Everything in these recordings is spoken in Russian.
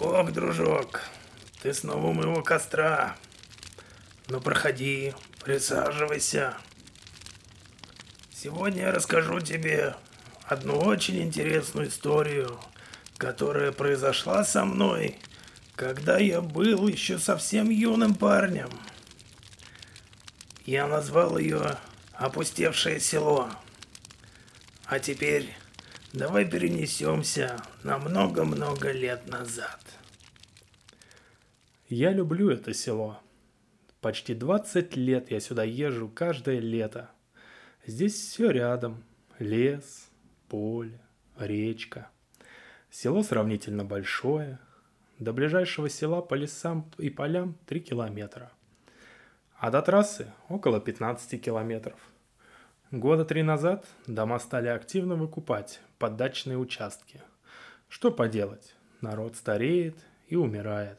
Ох, дружок, ты снова у моего костра. Ну проходи, присаживайся. Сегодня я расскажу тебе одну очень интересную историю, которая произошла со мной, когда я был еще совсем юным парнем. Я назвал ее «Опустевшее село». А теперь давай перенесемся на много-много лет назад. Я люблю это село. Почти 20 лет я сюда езжу каждое лето. Здесь все рядом. Лес, поле, речка. Село сравнительно большое. До ближайшего села по лесам и полям 3 километра. А до трассы около 15 километров. Года три назад дома стали активно выкупать поддачные участки. Что поделать, народ стареет и умирает.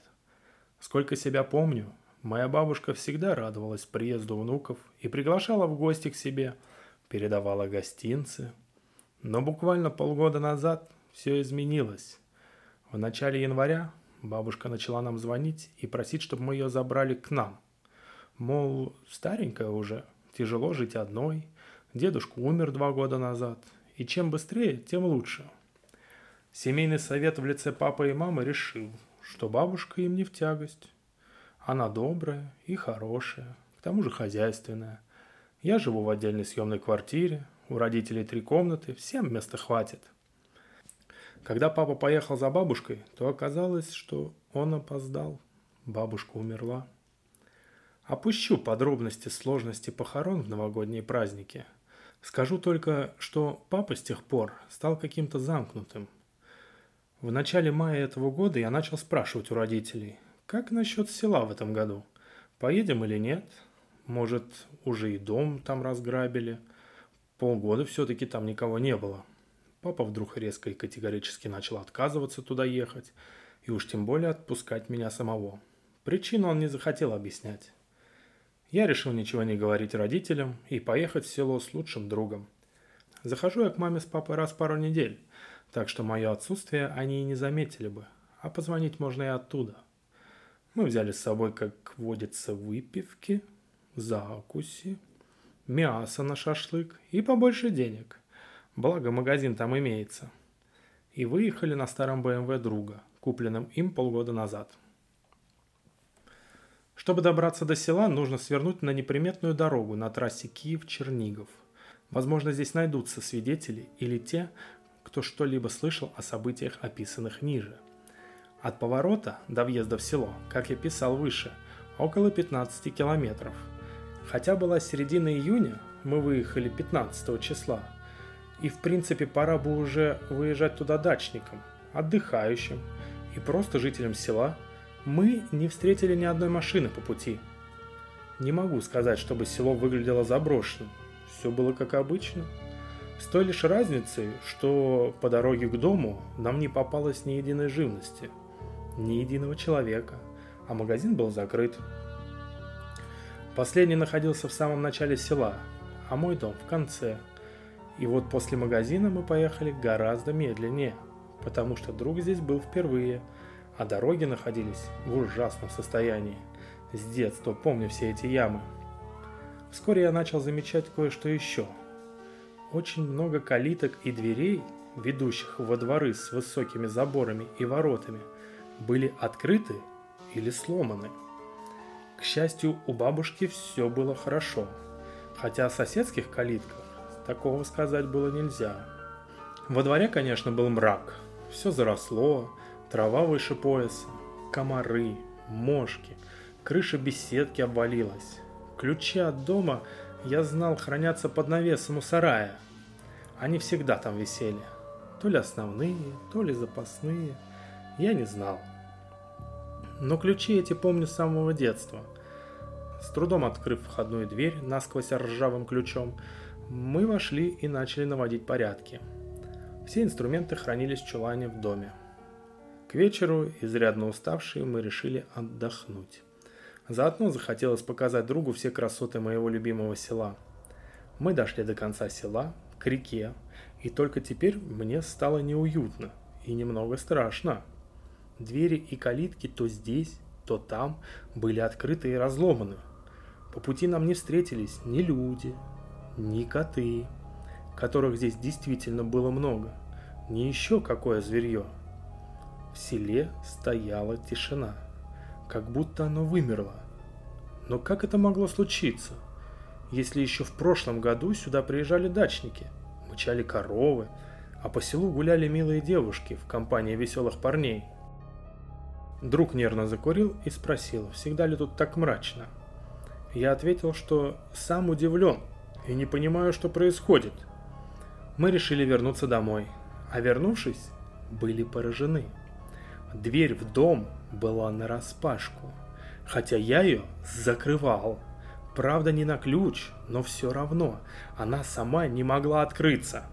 Сколько себя помню, моя бабушка всегда радовалась приезду внуков и приглашала в гости к себе, передавала гостинцы. Но буквально полгода назад все изменилось. В начале января бабушка начала нам звонить и просить, чтобы мы ее забрали к нам. Мол, старенькая уже, тяжело жить одной – Дедушка умер два года назад, и чем быстрее, тем лучше. Семейный совет в лице папы и мамы решил, что бабушка им не в тягость. Она добрая и хорошая, к тому же хозяйственная. Я живу в отдельной съемной квартире, у родителей три комнаты, всем места хватит. Когда папа поехал за бабушкой, то оказалось, что он опоздал. Бабушка умерла. Опущу подробности сложности похорон в новогодние праздники – Скажу только, что папа с тех пор стал каким-то замкнутым. В начале мая этого года я начал спрашивать у родителей, как насчет села в этом году? Поедем или нет? Может, уже и дом там разграбили? Полгода все-таки там никого не было. Папа вдруг резко и категорически начал отказываться туда ехать, и уж тем более отпускать меня самого. Причину он не захотел объяснять. Я решил ничего не говорить родителям и поехать в село с лучшим другом. Захожу я к маме с папой раз в пару недель, так что мое отсутствие они и не заметили бы, а позвонить можно и оттуда. Мы взяли с собой, как водится, выпивки, закуси, мясо на шашлык и побольше денег. Благо магазин там имеется. И выехали на старом БМВ друга, купленном им полгода назад – чтобы добраться до села, нужно свернуть на неприметную дорогу на трассе Киев-Чернигов. Возможно, здесь найдутся свидетели или те, кто что-либо слышал о событиях, описанных ниже. От поворота до въезда в село, как я писал выше, около 15 километров. Хотя была середина июня, мы выехали 15 числа, и в принципе пора бы уже выезжать туда дачникам, отдыхающим и просто жителям села – мы не встретили ни одной машины по пути. Не могу сказать, чтобы село выглядело заброшенным. Все было как обычно. С той лишь разницей, что по дороге к дому нам не попалось ни единой живности, ни единого человека, а магазин был закрыт. Последний находился в самом начале села, а мой дом в конце. И вот после магазина мы поехали гораздо медленнее, потому что друг здесь был впервые – а дороги находились в ужасном состоянии. С детства помню все эти ямы. Вскоре я начал замечать кое-что еще. Очень много калиток и дверей, ведущих во дворы с высокими заборами и воротами, были открыты или сломаны. К счастью, у бабушки все было хорошо, хотя о соседских калитках такого сказать было нельзя. Во дворе, конечно, был мрак, все заросло, Трава выше пояса, комары, мошки, крыша беседки обвалилась. Ключи от дома, я знал, хранятся под навесом у сарая. Они всегда там висели. То ли основные, то ли запасные. Я не знал. Но ключи эти помню с самого детства. С трудом открыв входную дверь насквозь ржавым ключом, мы вошли и начали наводить порядки. Все инструменты хранились в чулане в доме. К вечеру, изрядно уставшие, мы решили отдохнуть. Заодно захотелось показать другу все красоты моего любимого села. Мы дошли до конца села, к реке, и только теперь мне стало неуютно и немного страшно. Двери и калитки то здесь, то там были открыты и разломаны. По пути нам не встретились ни люди, ни коты, которых здесь действительно было много, ни еще какое зверье. В селе стояла тишина, как будто оно вымерло. Но как это могло случиться, если еще в прошлом году сюда приезжали дачники, мычали коровы, а по селу гуляли милые девушки в компании веселых парней – Друг нервно закурил и спросил, всегда ли тут так мрачно. Я ответил, что сам удивлен и не понимаю, что происходит. Мы решили вернуться домой, а вернувшись, были поражены. Дверь в дом была нараспашку, хотя я ее закрывал. Правда, не на ключ, но все равно она сама не могла открыться.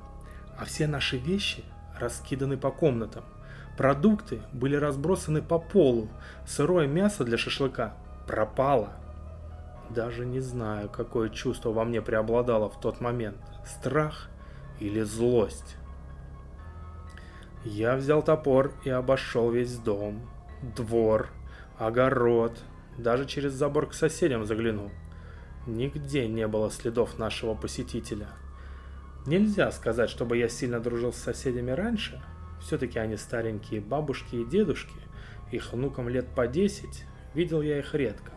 А все наши вещи раскиданы по комнатам. Продукты были разбросаны по полу, сырое мясо для шашлыка пропало. Даже не знаю, какое чувство во мне преобладало в тот момент, страх или злость. Я взял топор и обошел весь дом, двор, огород, даже через забор к соседям заглянул. Нигде не было следов нашего посетителя. Нельзя сказать, чтобы я сильно дружил с соседями раньше – все-таки они старенькие бабушки и дедушки, их внукам лет по 10, видел я их редко.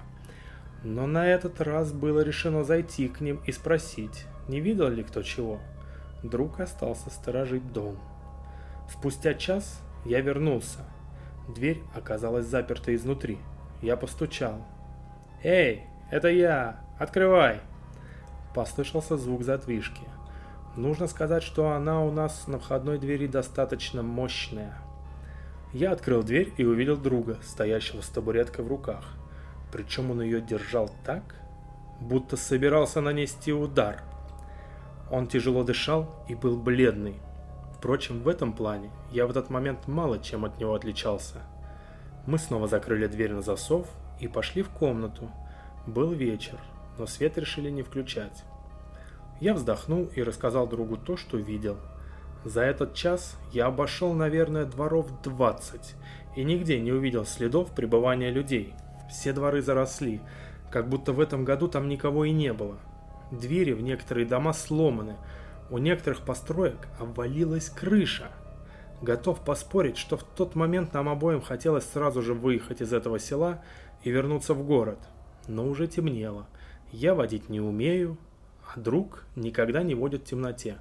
Но на этот раз было решено зайти к ним и спросить, не видел ли кто чего. Друг остался сторожить дом. Спустя час я вернулся. Дверь оказалась заперта изнутри. Я постучал. «Эй, это я! Открывай!» Послышался звук задвижки. Нужно сказать, что она у нас на входной двери достаточно мощная. Я открыл дверь и увидел друга, стоящего с табуреткой в руках. Причем он ее держал так, будто собирался нанести удар. Он тяжело дышал и был бледный. Впрочем, в этом плане я в этот момент мало чем от него отличался. Мы снова закрыли дверь на засов и пошли в комнату. Был вечер, но свет решили не включать. Я вздохнул и рассказал другу то, что видел. За этот час я обошел, наверное, дворов 20 и нигде не увидел следов пребывания людей. Все дворы заросли, как будто в этом году там никого и не было. Двери в некоторые дома сломаны, у некоторых построек обвалилась крыша. Готов поспорить, что в тот момент нам обоим хотелось сразу же выехать из этого села и вернуться в город. Но уже темнело. Я водить не умею, а друг никогда не водит в темноте.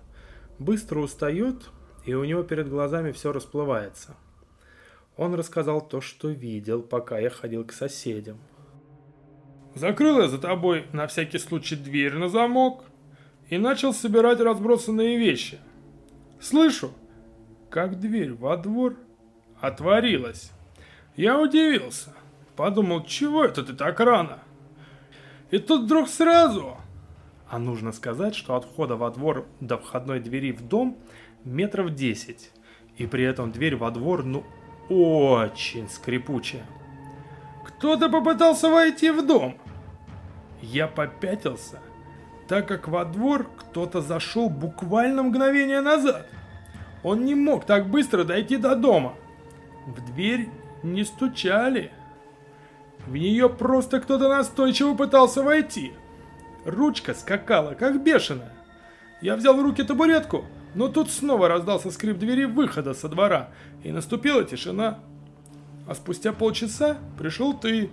Быстро устает, и у него перед глазами все расплывается. Он рассказал то, что видел, пока я ходил к соседям. Закрыл я за тобой на всякий случай дверь на замок и начал собирать разбросанные вещи. Слышу, как дверь во двор отворилась. Я удивился, подумал, чего это ты так рано? И тут вдруг сразу а нужно сказать, что от входа во двор до входной двери в дом метров 10. И при этом дверь во двор, ну, очень скрипучая. Кто-то попытался войти в дом. Я попятился, так как во двор кто-то зашел буквально мгновение назад. Он не мог так быстро дойти до дома. В дверь не стучали. В нее просто кто-то настойчиво пытался войти. Ручка скакала, как бешеная. Я взял в руки табуретку, но тут снова раздался скрип двери выхода со двора, и наступила тишина. А спустя полчаса пришел ты.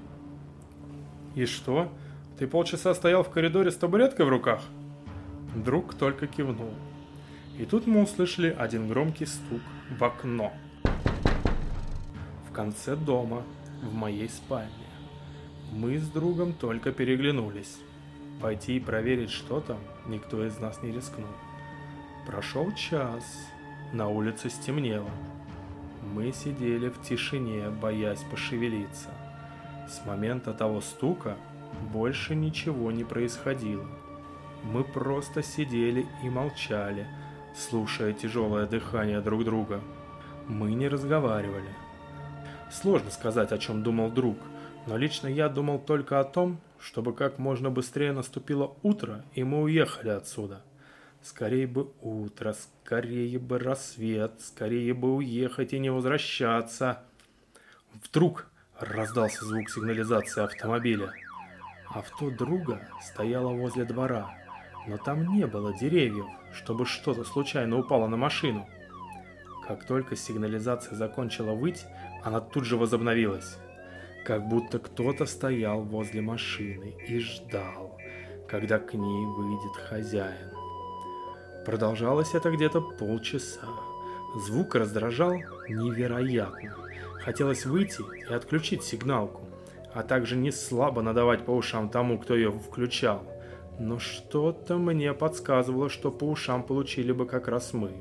И что? Ты полчаса стоял в коридоре с табуреткой в руках? Друг только кивнул. И тут мы услышали один громкий стук в окно. В конце дома, в моей спальне. Мы с другом только переглянулись. Пойти и проверить, что там, никто из нас не рискнул. Прошел час, на улице стемнело. Мы сидели в тишине, боясь пошевелиться. С момента того стука больше ничего не происходило. Мы просто сидели и молчали, слушая тяжелое дыхание друг друга. Мы не разговаривали. Сложно сказать, о чем думал друг, но лично я думал только о том, чтобы как можно быстрее наступило утро, и мы уехали отсюда. Скорее бы утро, скорее бы рассвет, скорее бы уехать и не возвращаться. Вдруг раздался звук сигнализации автомобиля. Авто друга стояло возле двора, но там не было деревьев, чтобы что-то случайно упало на машину. Как только сигнализация закончила выть, она тут же возобновилась. Как будто кто-то стоял возле машины и ждал, когда к ней выйдет хозяин. Продолжалось это где-то полчаса. Звук раздражал невероятно. Хотелось выйти и отключить сигналку, а также не слабо надавать по ушам тому, кто ее включал. Но что-то мне подсказывало, что по ушам получили бы как раз мы.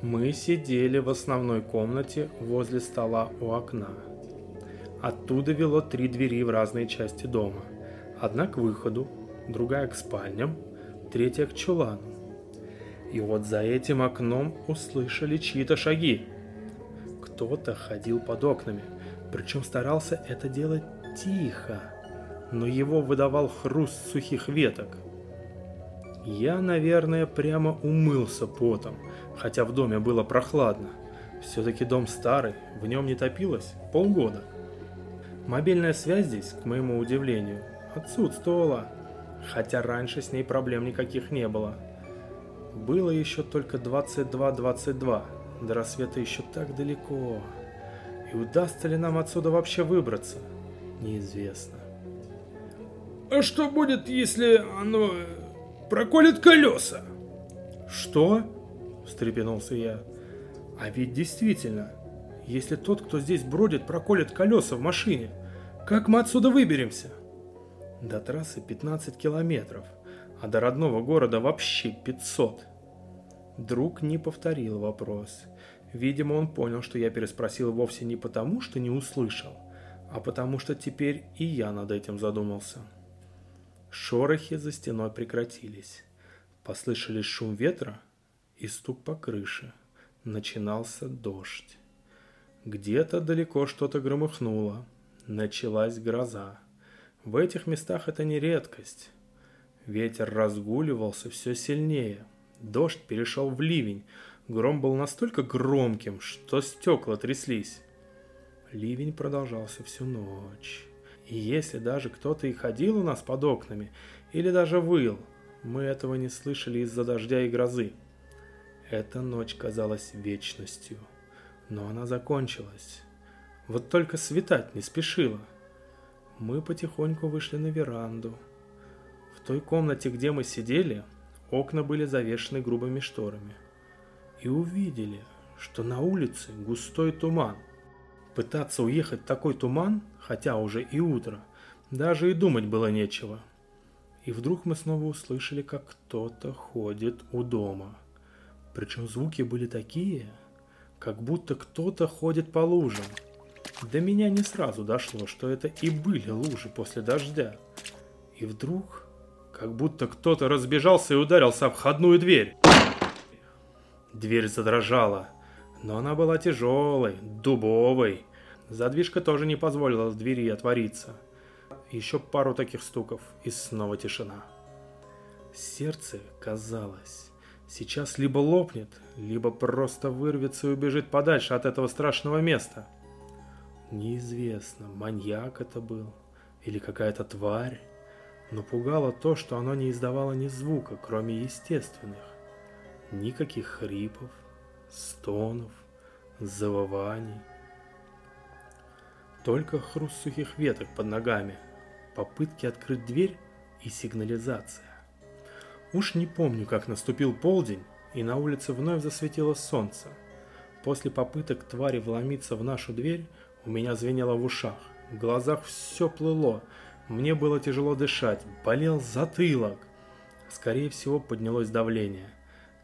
Мы сидели в основной комнате возле стола у окна. Оттуда вело три двери в разные части дома. Одна к выходу, другая к спальням, третья к чулану. И вот за этим окном услышали чьи-то шаги. Кто-то ходил под окнами, причем старался это делать тихо, но его выдавал хруст сухих веток. Я, наверное, прямо умылся потом, хотя в доме было прохладно. Все-таки дом старый, в нем не топилось полгода. Мобильная связь здесь, к моему удивлению, отсутствовала, хотя раньше с ней проблем никаких не было. Было еще только 22.22, до рассвета еще так далеко. И удастся ли нам отсюда вообще выбраться, неизвестно. А что будет, если оно э, проколет колеса? Что? встрепенулся я. А ведь действительно, если тот, кто здесь бродит, проколет колеса в машине, как мы отсюда выберемся? До трассы 15 километров, а до родного города вообще 500. Друг не повторил вопрос. Видимо, он понял, что я переспросил вовсе не потому, что не услышал, а потому что теперь и я над этим задумался. Шорохи за стеной прекратились. Послышались шум ветра и стук по крыше. Начинался дождь. Где-то далеко что-то громыхнуло. Началась гроза. В этих местах это не редкость. Ветер разгуливался все сильнее. Дождь перешел в ливень. Гром был настолько громким, что стекла тряслись. Ливень продолжался всю ночь. И если даже кто-то и ходил у нас под окнами, или даже выл, мы этого не слышали из-за дождя и грозы. Эта ночь казалась вечностью, но она закончилась. Вот только светать не спешила. Мы потихоньку вышли на веранду. В той комнате, где мы сидели, окна были завешены грубыми шторами. И увидели, что на улице густой туман – Пытаться уехать в такой туман, хотя уже и утро, даже и думать было нечего. И вдруг мы снова услышали, как кто-то ходит у дома. Причем звуки были такие, как будто кто-то ходит по лужам. До меня не сразу дошло, что это и были лужи после дождя. И вдруг, как будто кто-то разбежался и ударился об входную дверь. Дверь задрожала, но она была тяжелой, дубовой, Задвижка тоже не позволила двери отвориться. Еще пару таких стуков, и снова тишина. Сердце, казалось, сейчас либо лопнет, либо просто вырвется и убежит подальше от этого страшного места. Неизвестно, маньяк это был или какая-то тварь, но пугало то, что оно не издавало ни звука, кроме естественных. Никаких хрипов, стонов, завываний – только хруст сухих веток под ногами, попытки открыть дверь и сигнализация. Уж не помню, как наступил полдень, и на улице вновь засветило солнце. После попыток твари вломиться в нашу дверь, у меня звенело в ушах, в глазах все плыло, мне было тяжело дышать, болел затылок. Скорее всего, поднялось давление.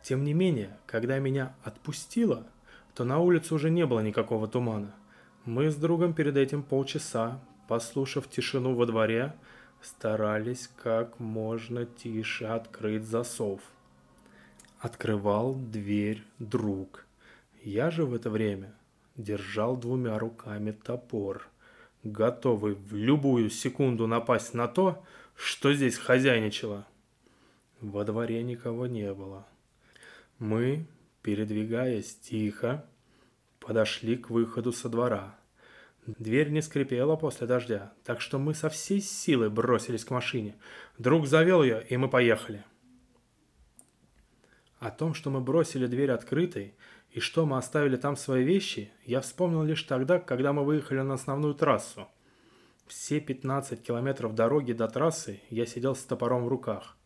Тем не менее, когда меня отпустило, то на улице уже не было никакого тумана – мы с другом перед этим полчаса, послушав тишину во дворе, старались как можно тише открыть засов. Открывал дверь друг. Я же в это время держал двумя руками топор, готовый в любую секунду напасть на то, что здесь хозяйничало. Во дворе никого не было. Мы, передвигаясь тихо, Подошли к выходу со двора. Дверь не скрипела после дождя, так что мы со всей силы бросились к машине. Друг завел ее, и мы поехали. О том, что мы бросили дверь открытой, и что мы оставили там свои вещи, я вспомнил лишь тогда, когда мы выехали на основную трассу. Все 15 километров дороги до трассы я сидел с топором в руках.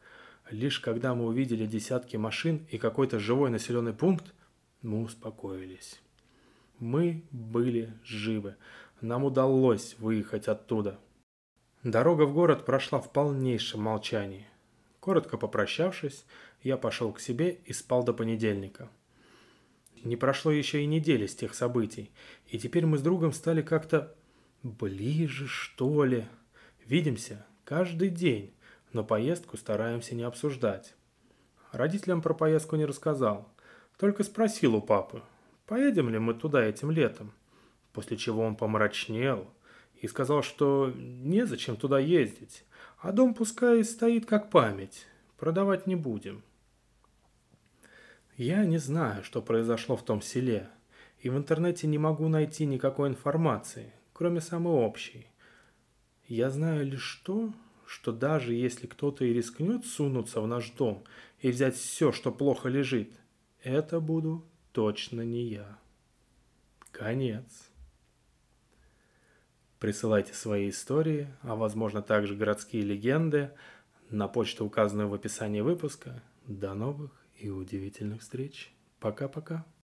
Лишь когда мы увидели десятки машин и какой-то живой населенный пункт, мы успокоились. Мы были живы. Нам удалось выехать оттуда. Дорога в город прошла в полнейшем молчании. Коротко попрощавшись, я пошел к себе и спал до понедельника. Не прошло еще и недели с тех событий, и теперь мы с другом стали как-то ближе, что ли. Видимся каждый день, но поездку стараемся не обсуждать. Родителям про поездку не рассказал, только спросил у папы, поедем ли мы туда этим летом, после чего он помрачнел и сказал, что незачем туда ездить, а дом пускай стоит как память, продавать не будем. Я не знаю, что произошло в том селе, и в интернете не могу найти никакой информации, кроме самой общей. Я знаю лишь то, что даже если кто-то и рискнет сунуться в наш дом и взять все, что плохо лежит, это буду точно не я. Конец. Присылайте свои истории, а возможно также городские легенды на почту, указанную в описании выпуска. До новых и удивительных встреч. Пока-пока.